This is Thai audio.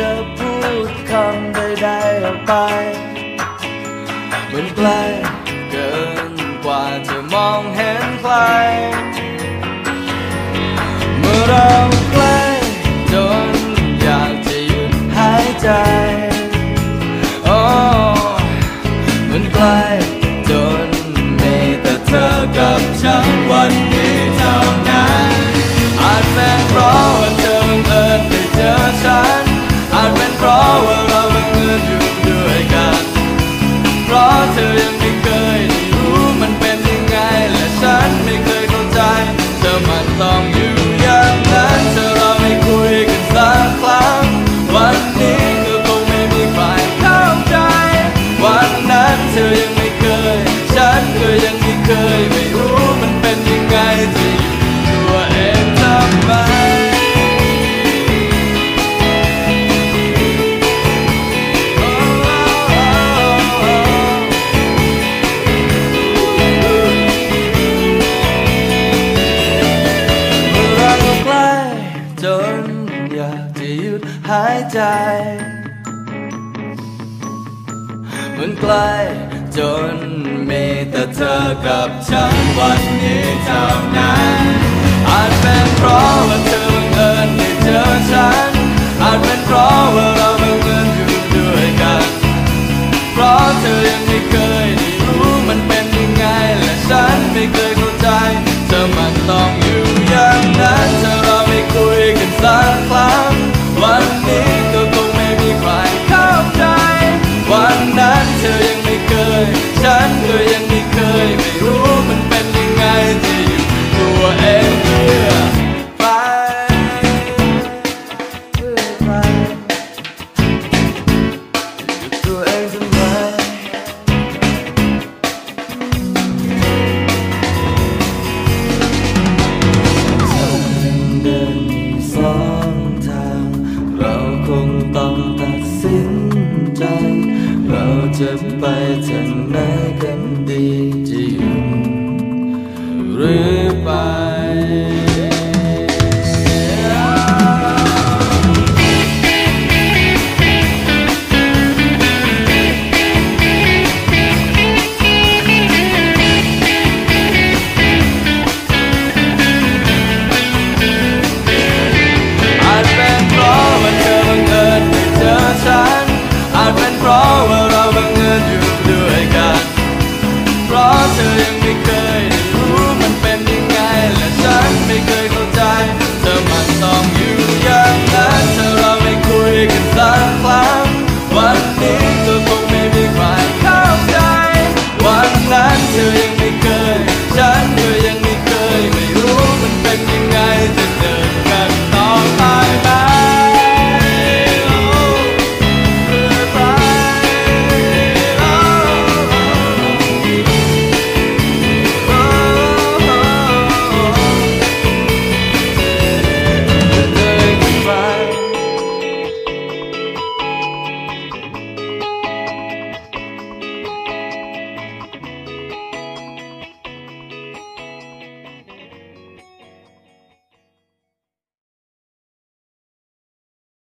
ธอพูดคำใดๆออกไป เหมือนไกลเกินกว่าจะมองเห็นใคร เมื่อเราใกล้จนอยากจะหยุดหายใจ โอ้เหมือนไกลจนมีแต่เธอกับฉันวัน หายใจ มันไกลจนมีแต่เธอกับฉันวันนี้เท่านั้นอาจเป็นเพราะว่าเธอบังเอิญได้เจอฉัน อาจเป็นเพราะว่าเราบังเอิญอยู่ด้วยกัน เพราะเธอยังไม่เคยได้รู้มันเป็นยังไงและฉันไม่เคยเข้าใจ เธอมันต้อง มีใจะไปทางไหน good. could.